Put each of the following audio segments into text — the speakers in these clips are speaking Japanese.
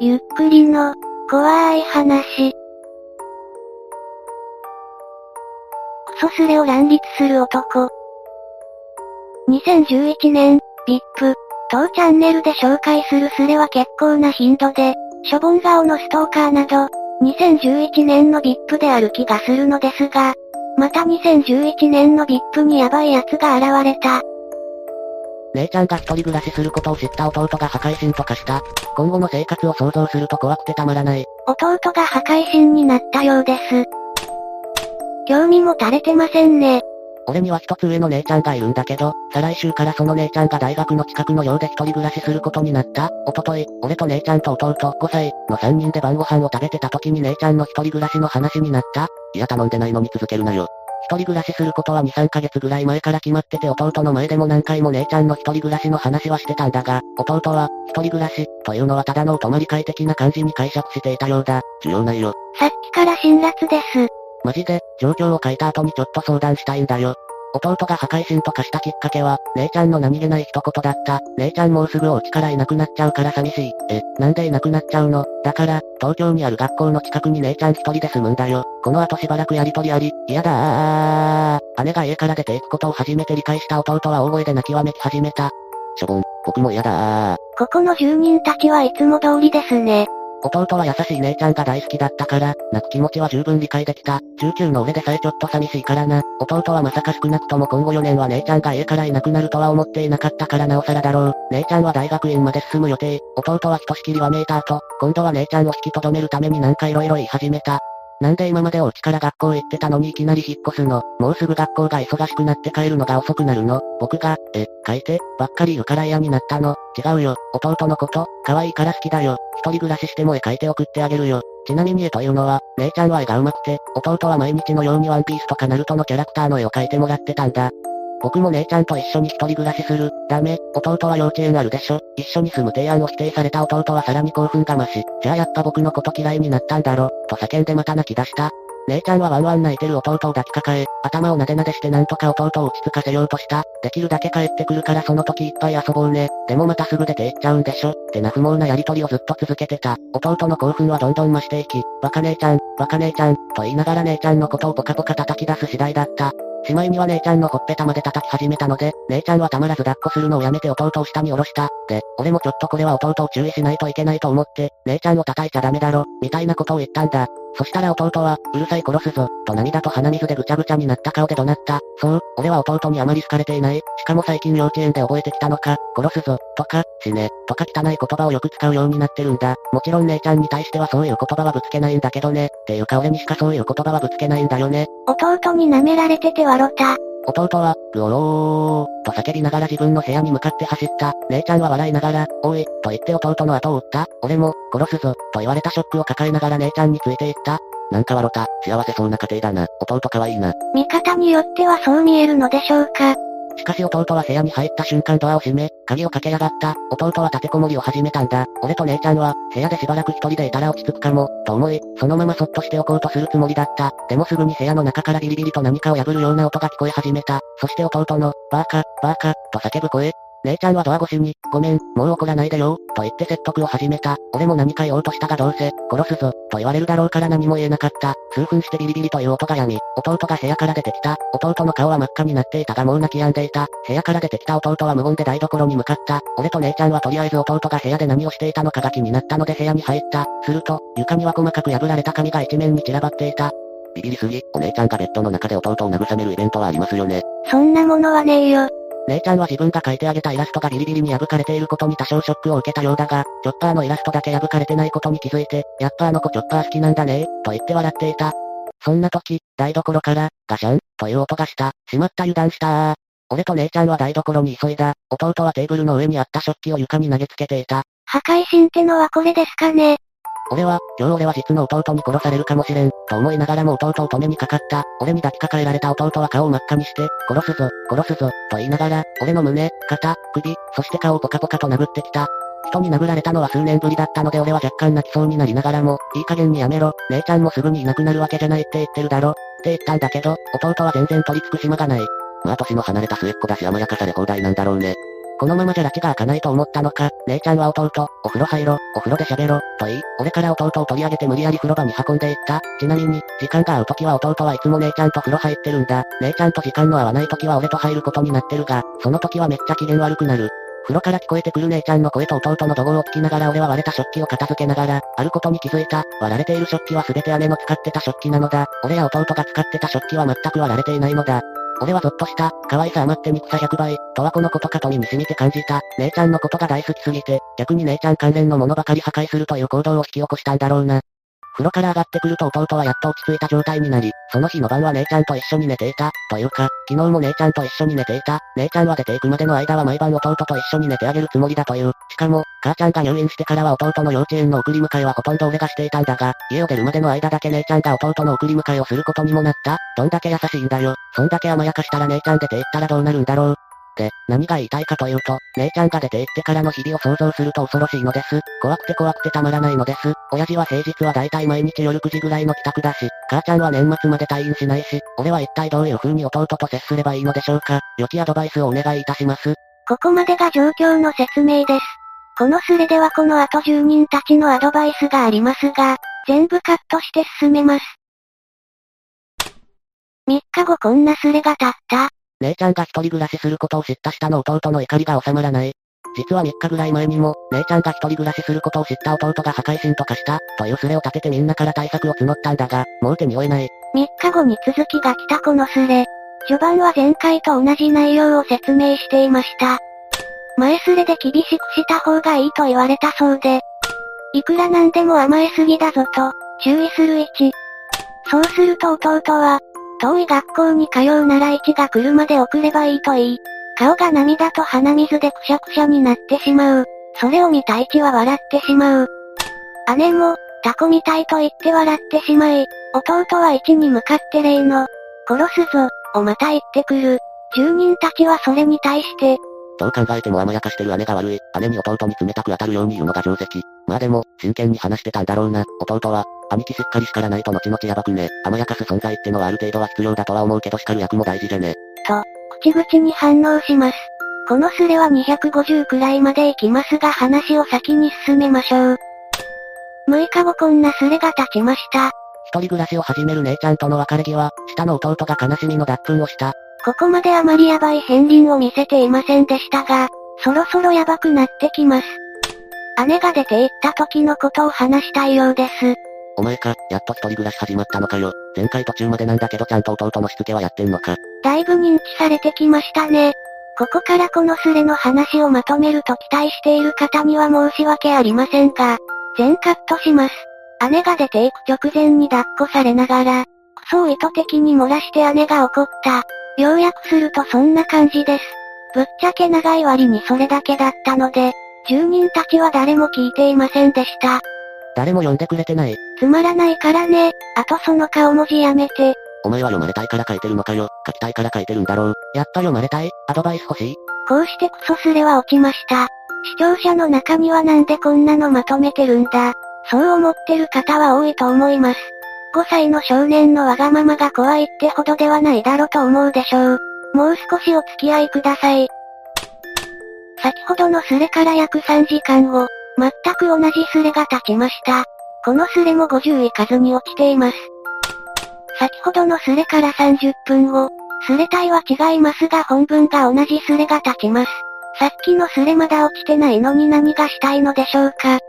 ゆっくりの、怖い話。クソスレを乱立する男。2011年、VIP、当チャンネルで紹介するスレは結構な頻度で、しょぼん顔のストーカーなど、2011年の VIP である気がするのですが、また2011年の VIP にヤバい奴が現れた。姉ちゃんが一人暮らしすることを知った弟が破壊神と化した。今後の生活を想像すると怖くてたまらない。弟が破壊神になったようです。興味も垂れてませんね。俺には一つ上の姉ちゃんがいるんだけど、再来週からその姉ちゃんが大学の近くの寮で一人暮らしすることになった。おととい、俺と姉ちゃんと弟、5歳の3人で晩ご飯を食べてた時に姉ちゃんの一人暮らしの話になった。いや頼んでないのに続けるなよ。一人暮らしすることは2、3ヶ月ぐらい前から決まってて弟の前でも何回も姉ちゃんの一人暮らしの話はしてたんだが、弟は、一人暮らし、というのはただのお泊まり会的な感じに解釈していたようだ。重要ないよ。さっきから辛辣です。マジで、状況を書いた後にちょっと相談したいんだよ。弟が破壊神と化したきっかけは、姉ちゃんの何気ない一言だった。姉ちゃんもうすぐお家からいなくなっちゃうから寂しい。え、なんでいなくなっちゃうの？だから、東京にある学校の近くに姉ちゃん一人で住むんだよ。この後しばらくやりとりあり、嫌だー。姉が家から出ていくことを初めて理解した弟は大声で泣きわめき始めた。しょぼん、僕も嫌だー。ここの住人たちはいつも通りですね。弟は優しい姉ちゃんが大好きだったから、泣く気持ちは十分理解できた。中級の俺でさえちょっと寂しいからな。弟はまさか少なくとも今後4年は姉ちゃんが家からいなくなるとは思っていなかったからなおさらだろう。姉ちゃんは大学院まで進む予定。弟はひとしきりわめいた後、今度は姉ちゃんを引き留めるためになんか色々言い始めた。なんで今までお家から学校行ってたのにいきなり引っ越すの？もうすぐ学校が忙しくなって帰るのが遅くなるの？僕が、え、書いて、ばっかり言うから嫌になったの？違うよ。弟のこと、可愛いから好きだよ。一人暮らししても絵描いて送ってあげるよ。ちなみに絵というのは、姉ちゃんは絵が上手くて、弟は毎日のようにワンピースとかナルトのキャラクターの絵を描いてもらってたんだ。僕も姉ちゃんと一緒に一人暮らしする。ダメ。弟は幼稚園あるでしょ。一緒に住む提案を否定された弟はさらに興奮が増し、じゃあやっぱ僕のこと嫌いになったんだろ。と叫んでまた泣き出した。姉ちゃんはワンワン泣いてる弟を抱きかかえ、頭をなでなでしてなんとか弟を落ち着かせようとした。できるだけ帰ってくるからその時いっぱい遊ぼうね。でもまたすぐ出て行っちゃうんでしょ。ってな不毛なやりとりをずっと続けてた。弟の興奮はどんどん増していき、バカ姉ちゃん、バカ姉ちゃん、と言いながら姉ちゃんのことをポカポカ叩き出す次第だった。しまいには姉ちゃんのほっぺたまで叩き始めたので、姉ちゃんはたまらず抱っこするのをやめて弟を下に下ろした。で、俺もちょっとこれは弟を注意しないといけないと思って、姉ちゃんを叩いちゃダメだろ、みたいなことを言ったんだ。そしたら弟は、うるさい殺すぞ、と涙と鼻水でぐちゃぐちゃになった顔で怒鳴った。そう、俺は弟にあまり好かれていない。しかも最近幼稚園で覚えてきたのか、殺すぞ、とか、死ね、とか汚い言葉をよく使うようになってるんだ。もちろん姉ちゃんに対してはそういう言葉はぶつけないんだけどね。っていうか俺にしかそういう言葉はぶつけないんだよね。弟に舐められてて笑った。弟は、ぐおろー、と叫びながら自分の部屋に向かって走った。姉ちゃんは笑いながら、おい、と言って弟の後を追った。俺も、殺すぞ、と言われたショックを抱えながら姉ちゃんについていった。なんか笑った、幸せそうな家庭だな。弟可愛いな。見方によってはそう見えるのでしょうか。しかし弟は部屋に入った瞬間ドアを閉め、鍵をかけ上がった。弟は立てこもりを始めたんだ。俺と姉ちゃんは、部屋でしばらく一人でいたら落ち着くかも、と思い、そのままそっとしておこうとするつもりだった。でもすぐに部屋の中からビリビリと何かを破るような音が聞こえ始めた。そして弟の、バーカ、バーカ、と叫ぶ声、姉ちゃんはドア越しに、ごめん、もう怒らないでよ、と言って説得を始めた。俺も何か言おうとしたがどうせ、殺すぞ、と言われるだろうから何も言えなかった。数分してビリビリという音が止み、弟が部屋から出てきた。弟の顔は真っ赤になっていたがもう泣き止んでいた。部屋から出てきた弟は無言で台所に向かった。俺と姉ちゃんはとりあえず弟が部屋で何をしていたのかが気になったので部屋に入った。すると、床には細かく破られた紙が一面に散らばっていた。ビビりすぎ、お姉ちゃんがベッドの中で弟を慰めるイベントはありますよね。そんなものはねえよ。姉ちゃんは自分が描いてあげたイラストがビリビリに破かれていることに多少ショックを受けたようだが、チョッパーのイラストだけ破かれてないことに気づいて、やっぱあの子チョッパー好きなんだねと言って笑っていた。そんな時、台所から、ガシャン、という音がした。しまった油断した俺と姉ちゃんは台所に急いだ。弟はテーブルの上にあった食器を床に投げつけていた。破壊神ってのはこれですかね俺は、今日俺は実の弟に殺されるかもしれん、と思いながらも弟を止めにかかった。俺に抱きかかえられた弟は顔を真っ赤にして、殺すぞ、殺すぞ、と言いながら、俺の胸、肩、首、そして顔をポカポカと殴ってきた。人に殴られたのは数年ぶりだったので俺は若干泣きそうになりながらも、いい加減にやめろ、姉ちゃんもすぐにいなくなるわけじゃないって言ってるだろ、って言ったんだけど、弟は全然取り付く島がない。まあ年の離れた末っ子だし甘やかされ放題なんだろうね。このままじゃ拉致が開かないと思ったのか、姉ちゃんは弟、お風呂入ろ、お風呂で喋ろ、と言い、俺から弟を取り上げて無理やり風呂場に運んでいった。ちなみに、時間が合う時は弟はいつも姉ちゃんと風呂入ってるんだ。姉ちゃんと時間の合わない時は俺と入ることになってるが、その時はめっちゃ機嫌悪くなる。風呂から聞こえてくる姉ちゃんの声と弟の怒号を聞きながら俺は割れた食器を片付けながら、あることに気づいた。割られている食器は全て姉の使ってた食器なのだ。俺や弟が使ってた食器は全く割られていないのだ。俺はゾッとした。可愛さ余って憎さ100倍。とはこのことかと身にしみて感じた。姉ちゃんのことが大好きすぎて、逆に姉ちゃん関連のものばかり破壊するという行動を引き起こしたんだろうな。風呂から上がってくると弟はやっと落ち着いた状態になり、その日の晩は姉ちゃんと一緒に寝ていた。というか、昨日も姉ちゃんと一緒に寝ていた。姉ちゃんは出て行くまでの間は毎晩弟と一緒に寝てあげるつもりだという。しかも、母ちゃんが入院してからは弟の幼稚園の送り迎えはほとんど俺がしていたんだが、家を出るまでの間だけ姉ちゃんが弟の送り迎えをすることにもなった。どんだけ優しいんだよ。そんだけ甘やかしたら姉ちゃん出て行ったらどうなるんだろう。で、何が言いたいかというと、姉ちゃんが出て行ってからの日々を想像すると恐ろしいのです。怖くて怖くてたまらないのです。親父は平日は大体毎日夜9時ぐらいの帰宅だし、母ちゃんは年末まで退院しないし、俺は一体どういう風に弟と接すればいいのでしょうか。良きアドバイスをお願いいたします。ここまでが状況の説明です。このスレではこの後住人たちのアドバイスがありますが、全部カットして進めます。3日後こんなスレが立った。姉ちゃんが一人暮らしすることを知った下の弟の怒りが収まらない。実は3日ぐらい前にも、姉ちゃんが一人暮らしすることを知った弟が破壊神とかした、というスレを立ててみんなから対策を募ったんだが、もう手に負えない。3日後に続きが来たこのスレ。序盤は前回と同じ内容を説明していました。前スレで厳しくした方がいいと言われたそうで、いくらなんでも甘えすぎだぞと、注意する1。そうすると弟は、遠い学校に通うなら一が来るまで送ればいいと言い、顔が涙と鼻水でくしゃくしゃになってしまう。それを見た一は笑ってしまう。姉も、タコみたいと言って笑ってしまい、弟は一に向かって例の、殺すぞ、をまた言ってくる。住人たちはそれに対して、どう考えても甘やかしてる姉が悪い。姉に弟に冷たく当たるように言うのが定石。まあでも、真剣に話してたんだろうな。弟は、兄貴しっかり叱らないと後々やばくね。甘やかす存在ってのはある程度は必要だとは思うけど叱る役も大事でね。と、口々に反応します。このスレは250くらいまで行きますが話を先に進めましょう。6日後こんなスレが立ちました。一人暮らしを始める姉ちゃんとの別れ際、下の弟が悲しみの脱粉をした。ここまであまりヤバい片鱗を見せていませんでしたが、そろそろヤバくなってきます。姉が出て行った時のことを話したいようです。お前か、やっと一人暮らし始まったのかよ。前回途中までなんだけどちゃんと弟のしつけはやってんのか。だいぶ認知されてきましたね。ここからこのスレの話をまとめると期待している方には申し訳ありませんが、全カットします。姉が出て行く直前に抱っこされながら、クソを意図的に漏らして姉が怒った。要約するとそんな感じです。ぶっちゃけ長い割にそれだけだったので、住人たちは誰も聞いていませんでした。誰も読んでくれてない。つまらないからね。あとその顔文字やめて。お前は読まれたいから書いてるのかよ。書きたいから書いてるんだろう。やっぱ読まれたいアドバイス欲しいこうしてクソスレは落ちました。視聴者の中にはなんでこんなのまとめてるんだ。そう思ってる方は多いと思います。5歳の少年のわがままが怖いってほどではないだろと思うでしょう。もう少しお付き合いください。先ほどのスレから約3時間後、全く同じスレが立ちました。このスレも50いかずに落ちています。先ほどのスレから30分後、スレ体は違いますが本文が同じスレが立ちます。さっきのスレまだ落ちてないのに何がしたいのでしょうか。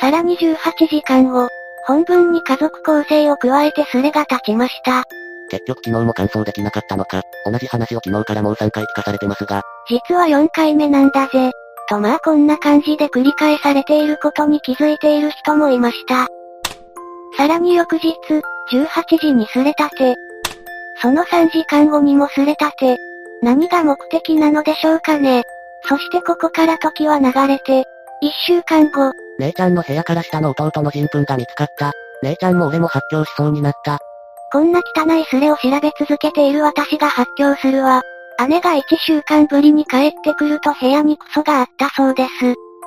さらに18時間後、本文に家族構成を加えてスレが立ちました。結局昨日も完走できなかったのか。同じ話を昨日からもう3回聞かされてますが。実は4回目なんだぜ。とまあこんな感じで繰り返されていることに気づいている人もいました。さらに翌日、18時にすれたて。その3時間後にもすれたて。何が目的なのでしょうかね。そしてここから時は流れて、1週間後。姉ちゃんの部屋から下の弟の人糞が見つかった。姉ちゃんも俺も発狂しそうになった。こんな汚いスレを調べ続けている私が発狂するわ。姉が1週間ぶりに帰ってくると部屋にクソがあったそうです。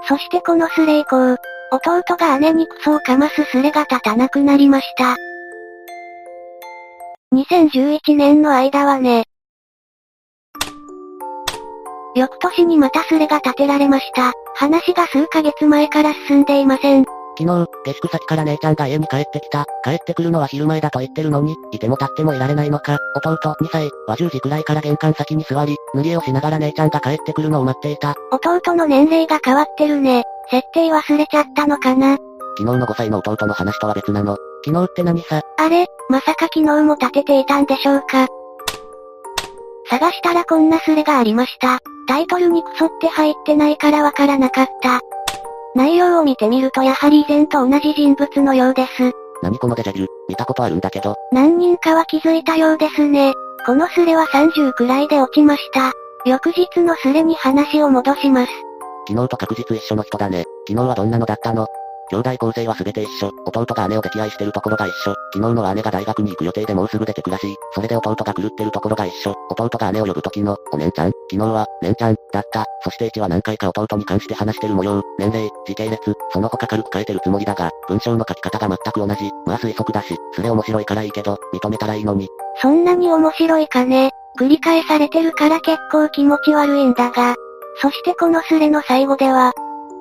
そしてこのスレ以降、弟が姉にクソをかますスレが立たなくなりました。2011年の間はね。翌年にまたスレが立てられました。話が数ヶ月前から進んでいません。昨日、下宿先から姉ちゃんが家に帰ってきた。帰ってくるのは昼前だと言ってるのに、いても立ってもいられないのか。弟、2歳、は10時くらいから玄関先に座り、塗り絵をしながら姉ちゃんが帰ってくるのを待っていた。弟の年齢が変わってるね。設定忘れちゃったのかな。昨日の5歳の弟の話とは別なの。昨日って何さ？あれ、まさか昨日も立てていたんでしょうか。探したらこんなスレがありました。タイトルにクソって入ってないからわからなかった。内容を見てみるとやはり以前と同じ人物のようです。何このデジャビュ見たことあるんだけど。何人かは気づいたようですね。このスレは30くらいで落ちました。翌日のスレに話を戻します。昨日と確実一緒の人だね。昨日はどんなのだったの？兄弟構成は全て一緒。弟が姉を溺愛してるところが一緒。昨日の姉が大学に行く予定でもうすぐ出てくらしい。それで弟が狂ってるところが一緒。弟が姉を呼ぶ時の、お姉ちゃん昨日は、姉ちゃん、だった。そして1は何回か弟に関して話してる模様。年齢、時系列、その他軽く書いてるつもりだが、文章の書き方が全く同じ。まあ推測だし、それ面白いからいいけど、認めたらいいのに。そんなに面白いかね。繰り返されてるから結構気持ち悪いんだが。そしてこのスレの最後では、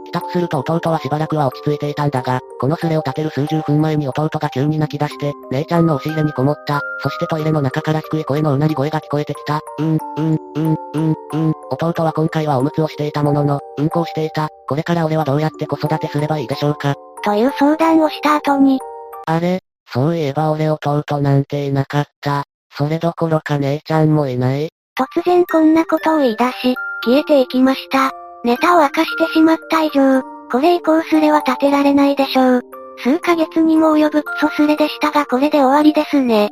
帰宅すると弟はしばらくは落ち着いていたんだが、このスレを立てる数十分前に弟が急に泣き出して、姉ちゃんの押し入れにこもった。そしてトイレの中から低い声のうなり声が聞こえてきた。うん、うん、うん、うん、うん。弟は今回はおむつをしていたものの、うんこをしていた。これから俺はどうやって子育てすればいいでしょうか。という相談をした後に、あれ、そういえば俺弟なんていなかった。それどころか姉ちゃんもいない。突然こんなことを言い出し、消えていきました。ネタを明かしてしまった以上、これ以降スレは立てられないでしょう。数ヶ月にも及ぶクソスレでしたがこれで終わりですね。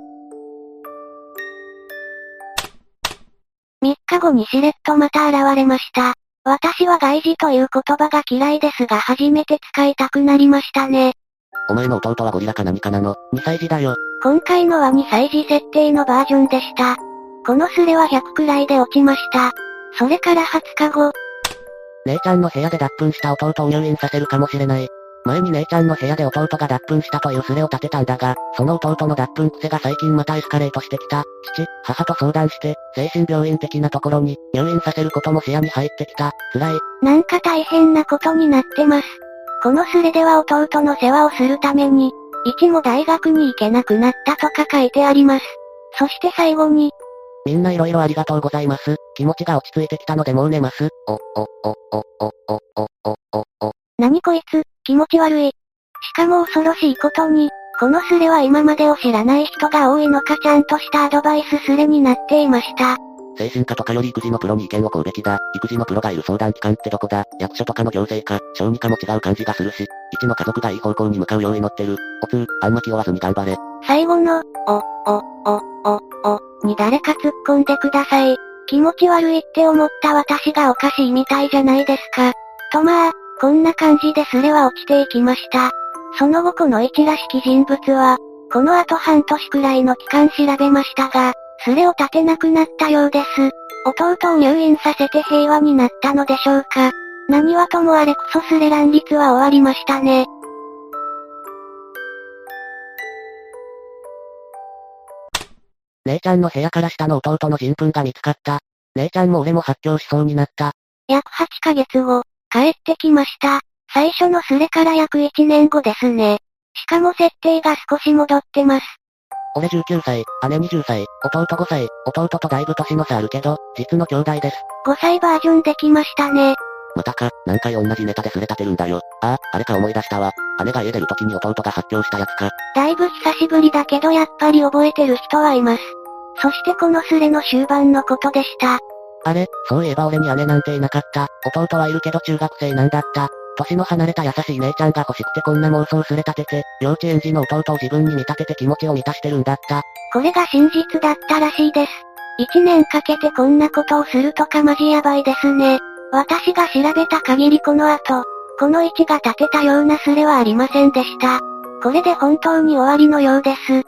3日後にしれっとまた現れました。私は外事という言葉が嫌いですが初めて使いたくなりましたね。お前の弟はゴリラか何かなの ?2 歳児だよ。今回のは2歳児設定のバージョンでした。このスレは100くらいで落ちました。それから20日後、姉ちゃんの部屋で脱粉した弟を入院させるかもしれない。前に姉ちゃんの部屋で弟が脱粉したというスレを立てたんだが、その弟の脱粉癖が最近またエスカレートしてきた。父、母と相談して、精神病院的なところに、入院させることも視野に入ってきた。辛い。なんか大変なことになってます。このスレでは弟の世話をするために、一も大学に行けなくなったとか書いてあります。そして最後に、みんな色々ありがとうございます。気持ちが落ち着いてきたのでもう寝ます。お、お、お、お、お、お、お、お、お、お。何こいつ、気持ち悪い。しかも恐ろしいことに、このスレは今までを知らない人が多いのかちゃんとしたアドバイススレになっていました。精神科とかより育児のプロに意見を請うべきだ。育児のプロがいる相談機関ってどこだ役所とかの行政か、小児科も違う感じがするし、一の家族がいい方向に向かうよう祈ってる。おつー、あんま気負わずに頑張れ。最後の、お、お、お、お、お、に誰か突っ込んでください。気持ち悪いって思った私がおかしいみたいじゃないですか。とまあ、こんな感じでスレは落ちていきました。その後この一らしき人物は、この後半年くらいの期間調べましたが、スレを立てなくなったようです。弟を入院させて平和になったのでしょうか。何はともあれクソスレ乱立は終わりましたね。姉ちゃんの部屋から下の弟の人糞が見つかった。姉ちゃんも俺も発狂しそうになった。約8ヶ月後、帰ってきました。最初のスレから約1年後ですね。しかも設定が少し戻ってます。俺19歳、姉20歳、弟5歳、弟とだいぶ年の差あるけど、実の兄弟です。5歳バージョンできましたね。またか、何回同じネタでスレ立てるんだよ。ああ、あれか思い出したわ。姉が家出る時に弟が発狂したやつか。だいぶ久しぶりだけどやっぱり覚えてる人はいます。そしてこのスレの終盤のことでした。あれ、そういえば俺に姉なんていなかった。弟はいるけど中学生なんだった。年の離れた優しい姉ちゃんが欲しくてこんな妄想すれ立てて、幼稚園児の弟を自分に見立てて気持ちを満たしてるんだった。これが真実だったらしいです。1年かけてこんなことをするとかマジやばいですね。私が調べた限りこの後、この位置が立てたようなスレはありませんでした。これで本当に終わりのようです。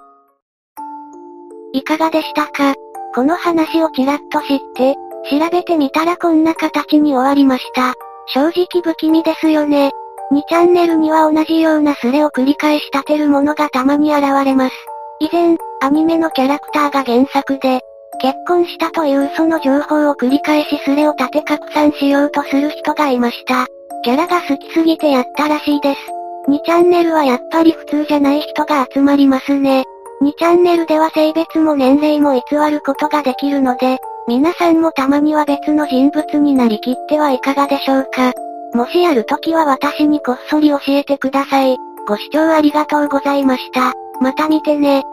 いかがでしたか？この話をちらっと知って、調べてみたらこんな形に終わりました。正直不気味ですよね。2チャンネルには同じようなスレを繰り返し立てるものがたまに現れます。以前、アニメのキャラクターが原作で、結婚したという嘘の情報を繰り返しスレを立て拡散しようとする人がいました。キャラが好きすぎてやったらしいです。2チャンネルはやっぱり普通じゃない人が集まりますね。2チャンネルでは性別も年齢も偽ることができるので、皆さんもたまには別の人物になりきってはいかがでしょうか。もしやるときは私にこっそり教えてください。ご視聴ありがとうございました。また見てね。